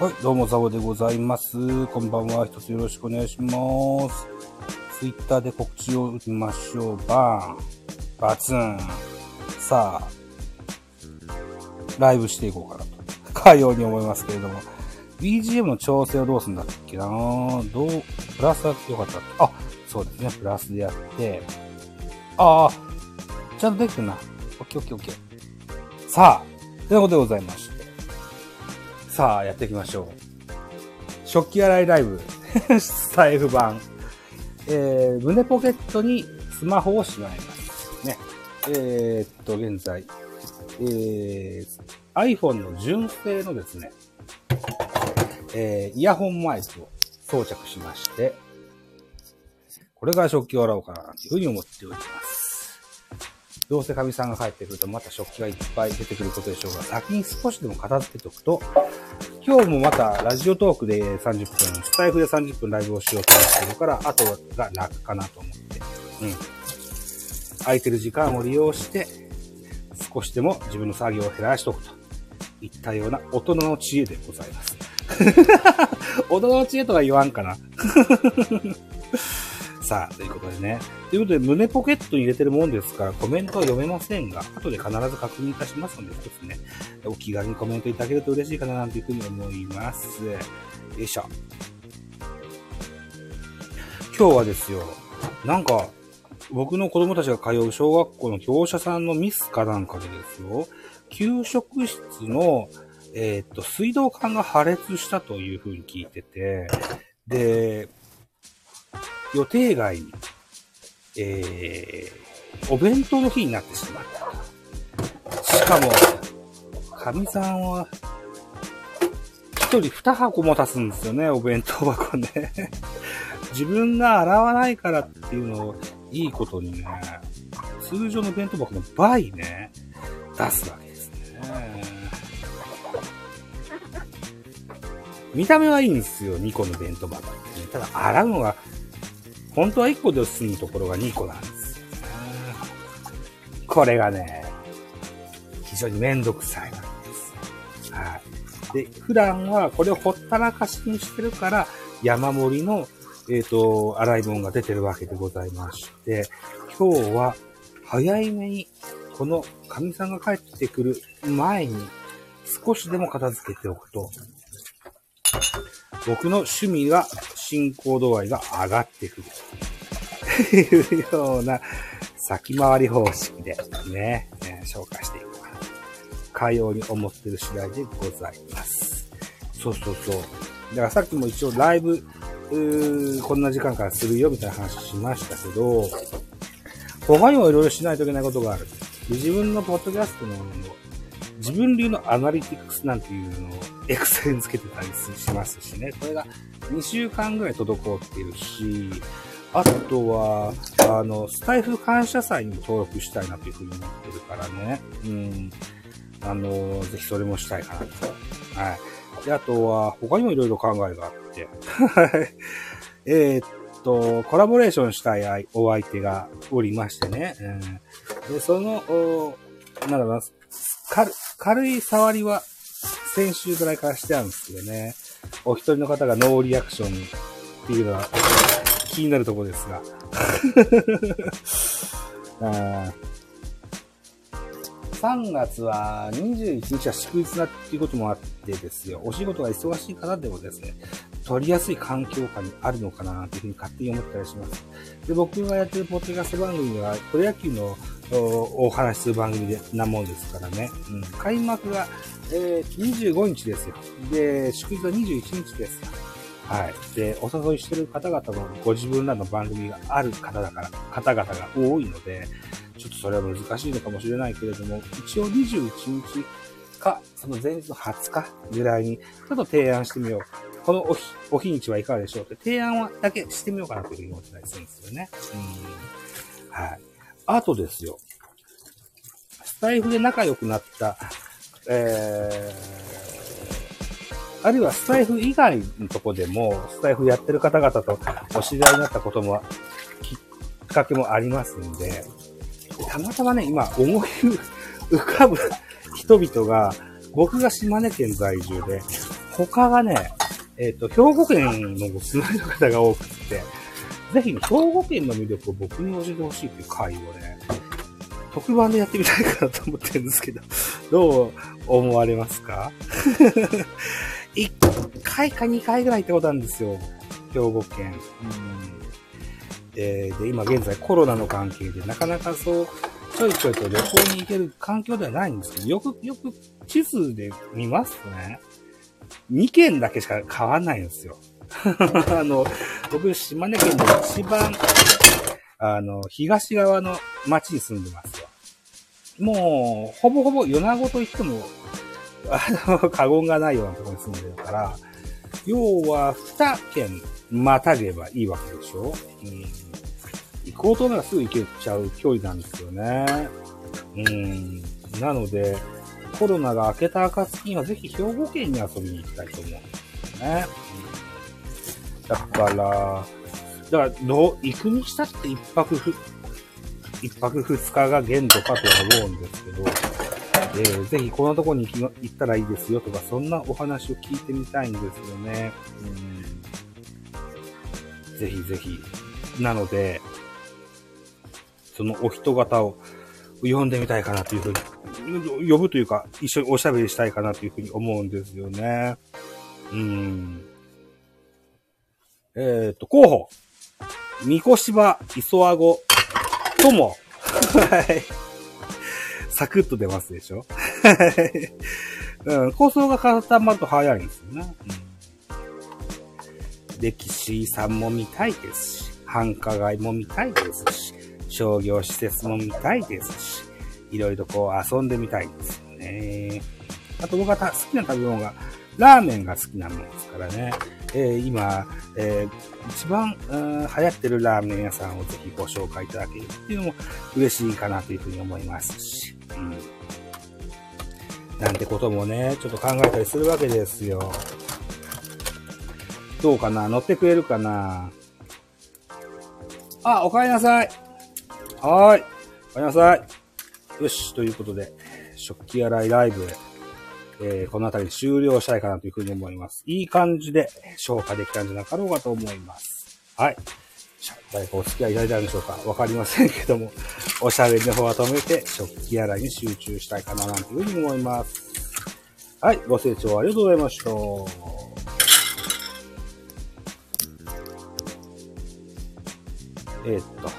はい、どうも、ザボでございます。こんばんは。一つよろしくお願いします。ツイッターで告知を打ちましょう。バーン。バツン。さあ、ライブしていこうかなと。かように思いますけれども。BGM の調整をどうするんだっけなどう、プラスやってよかったっけあ、そうですね。プラスでやって。ああ、ちゃんとできてるな。オッケーオッケーオッケー。さあ、ということでございまして。さあ、やっていきましょう。食器洗いライブ、スタイフ版。えー、胸ポケットにスマホをしまいます。ね。えー、っと、現在、えー、iPhone の純正のですね、えー、イヤホンマイクを装着しまして、これから食器を洗おうかな、というふうに思っております。どうせ神さんが帰ってくるとまた食器がいっぱい出てくることでしょうが、先に少しでも片付けておくと、今日もまたラジオトークで30分、スタイフで30分ライブをしようと思ってるから、あとが楽かなと思って、うん。空いてる時間を利用して、少しでも自分の作業を減らしておくといったような大人の知恵でございます。大人の知恵とは言わんかな。さあ、ということでね。ということで、胸ポケットに入れてるもんですか？ら、コメントは読めませんが、後で必ず確認いたしますので、一つね、お気軽にコメントいただけると嬉しいかななんていうふうに思います。よいしょ。今日はですよ、なんか、僕の子供たちが通う小学校の教者さんのミスかなんかでですよ、給食室の、えーっと、水道管が破裂したというふうに聞いてて、で、予定外に、えー、お弁当の日になってしまった。しかも、かみさんは、一人二箱も足すんですよね、お弁当箱ね。自分が洗わないからっていうのを、いいことにね、通常の弁当箱の倍ね、出すわけですね。見た目はいいんですよ、2個の弁当箱って、ね。ただ、洗うのが、本当は1個で済むところが2個なんです。これがね、非常にめんどくさいなんです。はい。で、普段はこれをほったらかしにしてるから、山盛りの、えっ、と、洗い物が出てるわけでございまして、今日は早いめに、この神さんが帰ってくる前に、少しでも片付けておくと、僕の趣味が進行度合いが上がってくる。というような先回り方式でね、えー紹介していこうかな。かように思ってる次第でございます。そうそうそう。だからさっきも一応ライブ、こんな時間からするよみたいな話しましたけど、他にもいろいろしないといけないことがある。自分のポッドキャストの自分流のアナリティクスなんていうのをエクセルにつけてたりしますしね。これが2週間ぐらい滞っているし、あとは、あの、スタイフ感謝祭に登録したいなというふうに思ってるからね。うん。あの、ぜひそれもしたいかなと。はい。で、あとは、他にもいろいろ考えがあって。えっと、コラボレーションしたいお相手がおりましてね。うん、で、その、なんだろうな、軽軽い触りは先週ぐらいからしてあるんですよね。お一人の方がノーリアクションっていうのは気になるところですが。あ3月は21日は祝日だっていうこともあってですよ。お仕事が忙しい方でもですね、取りやすい環境下にあるのかなっていうふうに勝手に思ったりします。で、僕がやってるポッドキャスト番組は、プロ野球のお話しする番組でなもんですからね。うん、開幕が、えー25日ですよ。で、祝日は21日ですよ。はい。で、お誘いしてる方々もご自分らの番組がある方だから、方々が多いので、ちょっとそれは難しいのかもしれないけれども、一応21日か、その前日の20日ぐらいに、ちょっと提案してみよう。このお日、お日にちはいかがでしょうって提案はだけしてみようかなというふうに思ってたりするんですよね。うん。はい。あとですよ。スタイフで仲良くなった、えー、あるいはスタイフ以外のとこでも、スタイフやってる方々とお知り合いになったことも、きっかけもありますんで、たまたまね、今思い浮かぶ人々が、僕が島根県在住で、他がね、えっ、と、兵庫県のお住まいの方が多くて、ぜひ、ね、兵庫県の魅力を僕に教えてほしいっていう回をね、特番でやってみたいかなと思ってるんですけど、どう思われますか ?1 回か2回ぐらい行ったことあるんですよ。兵庫県。うんでで、今現在コロナの関係でなかなかそう、ちょいちょいと旅行に行ける環境ではないんですけど、よく、よく地図で見ますとね、2県だけしか変わんないんですよ。あの、僕、島根県の一番、あの、東側の町に住んでますよ。もう、ほぼほぼ米子と言っても、あの、過言がないようなところに住んでるから、要は、二県またげばいいわけでしょ、うん、行こうとならすぐ行けちゃう距離なんですよね。うん。なので、コロナが明けた暁にはぜひ兵庫県に遊びに行きたいと思うんですよね。だから、だからどう、行くにしたって一泊ふ、一泊二日が限度かとは思うんですけど、えー、ぜひこのとこに行ったらいいですよとか、そんなお話を聞いてみたいんですよね。うん、ぜひぜひ。なので、そのお人型を呼んでみたいかなというふうに、呼ぶというか、一緒におしゃべりしたいかなというふうに思うんですよね。うん。えっ、ー、と、候補。三越芝、磯あご、とも。はい。サクッと出ますでしょうん、構想が固まると早いんですよね。うん、歴史遺産も見たいですし、繁華街も見たいですし、商業施設も見たいですし、いろいろこう遊んでみたいですよね。あと僕が好きな食べ物が、ラーメンが好きなものですからね。えー、今、えー、一番、うん、流行ってるラーメン屋さんをぜひご紹介いただけるっていうのも嬉しいかなというふうに思いますし。うん。なんてこともね、ちょっと考えたりするわけですよ。どうかな？乗ってくれるかな？あ、お帰りなさい。はーい。お帰りなさい。よし、ということで、食器洗いライブ、えー、この辺りで終了したいかなというふうに思います。いい感じで消化できたんじゃなかろうかと思います。はい。誰かお付き合いいただいたんでしょうかわかりませんけども、おしゃべりの方は止めて、食器洗いに集中したいかななんていうふうに思います。はい、ご清聴ありがとうございました。えー、っと。